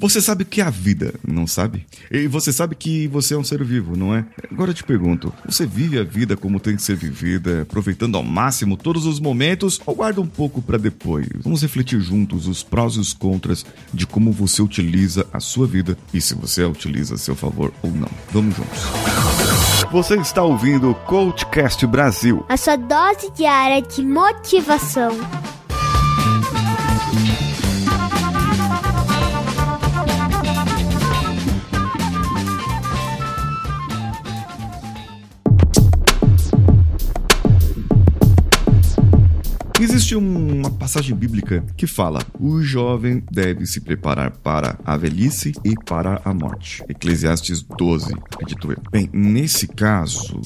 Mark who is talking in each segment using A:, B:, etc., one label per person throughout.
A: Você sabe o que é a vida, não sabe? E você sabe que você é um ser vivo, não é? Agora eu te pergunto: você vive a vida como tem que ser vivida, aproveitando ao máximo todos os momentos ou guarda um pouco para depois? Vamos refletir juntos os prós e os contras de como você utiliza a sua vida e se você a utiliza a seu favor ou não. Vamos juntos. Você está ouvindo o Coachcast Brasil
B: a sua dose diária de motivação.
A: Existe uma passagem bíblica que fala: o jovem deve se preparar para a velhice e para a morte. Eclesiastes 12, acredito eu. Bem, nesse caso,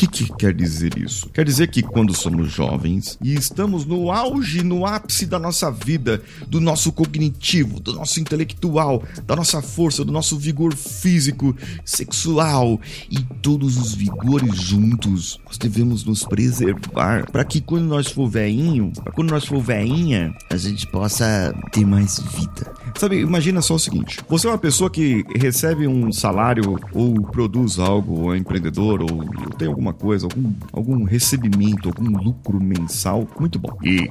A: que, que quer dizer isso? Quer dizer que quando somos jovens e estamos no auge, no ápice da nossa vida, do nosso cognitivo, do nosso intelectual, da nossa força, do nosso vigor físico, sexual e todos os vigores juntos, nós devemos nos preservar para que quando nós for velhinho, quando nós for velhinha, a gente possa ter mais vida. Sabe, imagina só o seguinte: você é uma pessoa que recebe um salário ou produz algo, ou é empreendedor, ou tem alguma coisa, algum, algum recebimento, algum lucro mensal muito bom. E,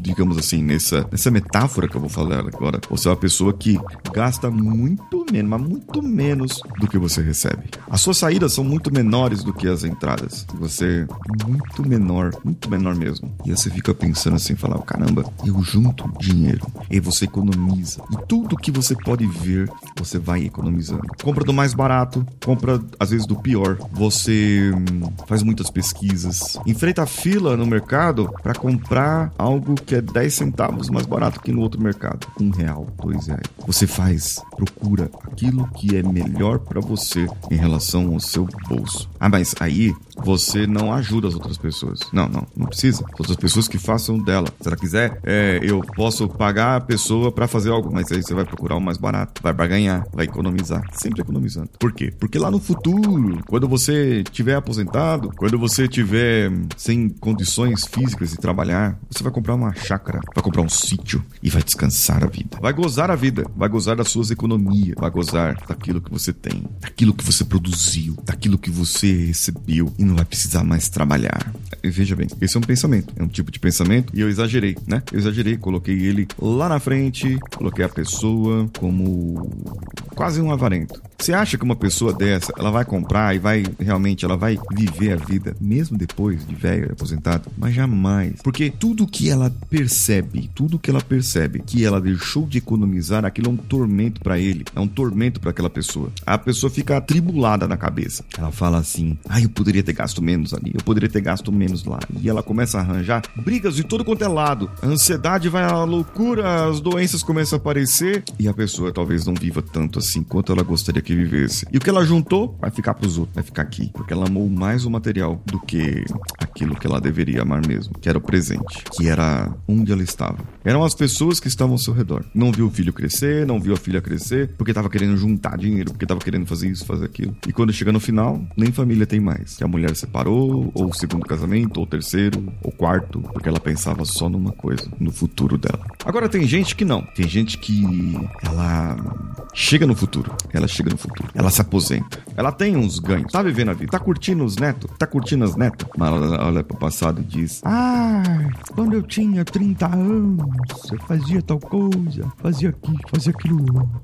A: digamos assim, nessa, nessa metáfora que eu vou falar agora, você é uma pessoa que gasta muito menos, mas muito menos do que você recebe. As suas saídas são muito menores do que as entradas. Você é muito menor, muito menor mesmo. E você fica pensando assim, falar, caramba, eu junto dinheiro e você economiza. E tudo que você pode ver, você vai economizando. Compra do mais barato, compra às vezes do pior. Você hum, faz muitas pesquisas, enfrenta a fila no mercado para comprar algo que é 10 centavos mais barato que no outro mercado. Um real, dois reais. Você faz, procura aquilo que é melhor para você em relação ao seu bolso. Ah, mas aí você não ajuda as outras pessoas. Não, não, não precisa. As outras pessoas que façam dela. Se ela quiser, é, eu posso pagar a pessoa para fazer algo, mas aí você vai procurar o mais barato, vai barganhar, vai economizar, sempre economizando. Por quê? Porque lá no futuro, quando você tiver aposentado, quando você tiver sem condições físicas de trabalhar, você vai comprar uma chácara, vai comprar um sítio e vai descansar a vida. Vai gozar a vida, vai gozar das suas economias, vai gozar daquilo que você tem, daquilo que você produziu, daquilo que você recebeu e não vai precisar mais trabalhar. E veja bem, esse é um pensamento, é um tipo de pensamento e eu exagerei, né? Eu exagerei, coloquei ele lá na frente, coloquei a pessoa como quase um avarento. Você acha que uma pessoa dessa, ela vai comprar e vai realmente, ela vai viver a vida mesmo depois de velho, aposentado? Mas jamais. Porque tudo que ela percebe, tudo que ela percebe que ela deixou de economizar, aquilo é um tormento para ele, é um tormento para aquela pessoa. A pessoa fica atribulada na cabeça. Ela fala assim: "Ah, eu poderia ter gasto menos ali, eu poderia ter gasto menos lá". E ela começa a arranjar brigas de todo quanto é lado. A ansiedade vai à loucura, as doenças começam a aparecer e a pessoa talvez não viva tanto assim quanto ela gostaria que vivesse. E o que ela juntou vai ficar pros outros, vai ficar aqui. Porque ela amou mais o material do que aquilo que ela deveria amar mesmo, que era o presente, que era onde ela estava. Eram as pessoas que estavam ao seu redor. Não viu o filho crescer, não viu a filha crescer, porque estava querendo juntar dinheiro, porque estava querendo fazer isso, fazer aquilo. E quando chega no final, nem família tem mais. Que a mulher separou, ou o segundo casamento, ou o terceiro, ou quarto, porque ela pensava só numa coisa, no futuro dela. Agora tem gente que não. Tem gente que ela chega no futuro. Ela chega no futuro. Ela se aposenta. Ela tem uns ganhos. Tá vivendo a vida. Tá curtindo os netos. Tá curtindo as netas. Mas ela olha pro passado e diz: Ah, quando eu tinha 30 anos, eu fazia tal coisa, fazia aquilo, fazia aquilo outro.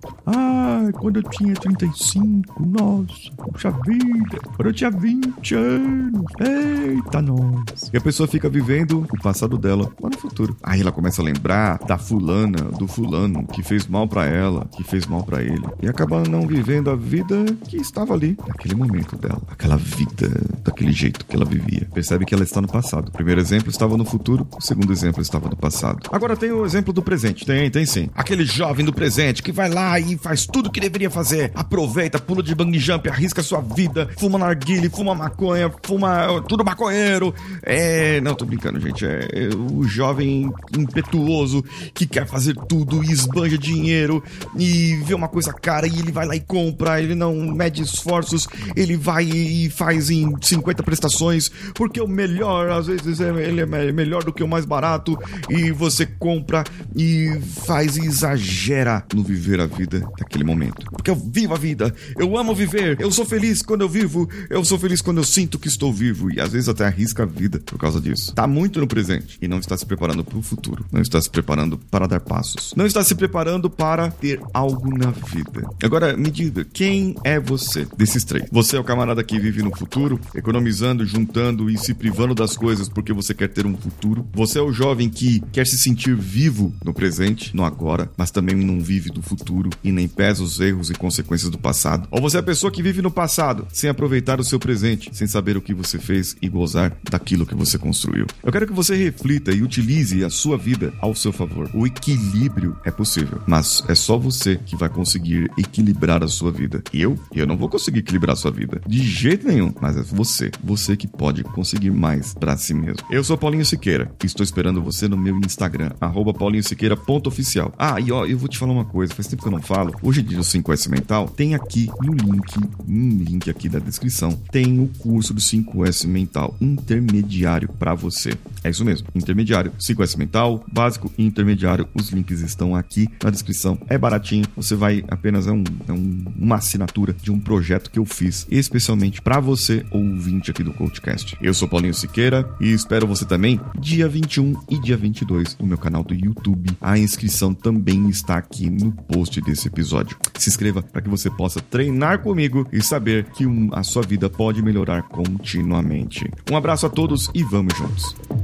A: Ah, quando eu tinha 35, nossa, puxa vida. Quando eu tinha 20 anos. Eita, nossa. E a pessoa fica vivendo o passado dela lá no futuro. Aí ela começa a lembrar da fulana, do fulano que fez mal para ela, que fez mal para ele. E acaba não vivendo a vida que estava ali, naquele momento dela. Aquela vida, daquele jeito que ela vivia. Percebe que ela está no passado. O primeiro exemplo estava no futuro, o segundo exemplo estava no passado. Agora tem o exemplo do presente. Tem, tem sim. Aquele jovem do presente que vai lá e faz tudo que deveria fazer. Aproveita, pula de bungee jump, arrisca sua vida, fuma narguile, fuma maconha, fuma tudo maconheiro. É. Não, tô brincando, gente. É, é o jovem impetuoso que quer fazer tudo e esbanja dinheiro e vê uma coisa cara e ele vai lá e compra. Ele não mede esforços, ele vai e faz em 50 prestações porque o melhor, às vezes, é, ele é melhor do que o mais barato e você compra e faz e exagera no viver a vida daquele momento. Porque eu vivo a vida, eu amo viver, eu sou feliz quando eu vivo, eu sou feliz quando eu sinto que estou vivo e às vezes até arrisca a vida por causa disso. Tá muito no presente e não está se preparando para o futuro, não está se preparando para dar passos, não está se preparando para ter algo na vida. Agora me diga, quem é você desses três? Você é o camarada que vive no futuro, economizando, juntando e se privando das coisas porque você quer ter um futuro? Você é o jovem que quer se sentir vivo no presente, no agora, mas também não vive do futuro e nem pesa os erros e consequências do passado? Ou você é a pessoa que vive no passado, sem aproveitar o seu presente, sem saber o que você fez e gozar daquilo que você construiu? Eu quero que você reflita e utilize a sua vida ao seu favor. O equilíbrio é possível, mas é só você que vai conseguir equilibrar a sua vida. Eu? Eu não vou conseguir equilibrar a sua vida. De jeito nenhum. Mas é você. Você que pode conseguir mais para si mesmo. Eu sou Paulinho Siqueira e estou esperando você no meu Instagram, paulinhosiqueira.oficial. Ah, e ó, eu vou te falar uma coisa, faz tempo que eu não falo. Hoje, dia do 5S Mental, tem aqui no link, no link aqui da descrição, tem o curso do 5S Mental intermediário para você. É isso mesmo, intermediário. 5S Mental, básico e intermediário. Os links estão aqui na descrição. É baratinho, você vai apenas é, um, é um, uma assinatura de um projeto que eu fiz especialmente para você, ouvinte aqui do Coachcast. Eu sou Paulinho Siqueira e espero você também dia 21 e dia 22 no meu canal do YouTube. A inscrição também está aqui no post desse episódio. Se inscreva para que você possa treinar comigo e saber que a sua vida pode melhorar continuamente. Um abraço a todos e vamos juntos.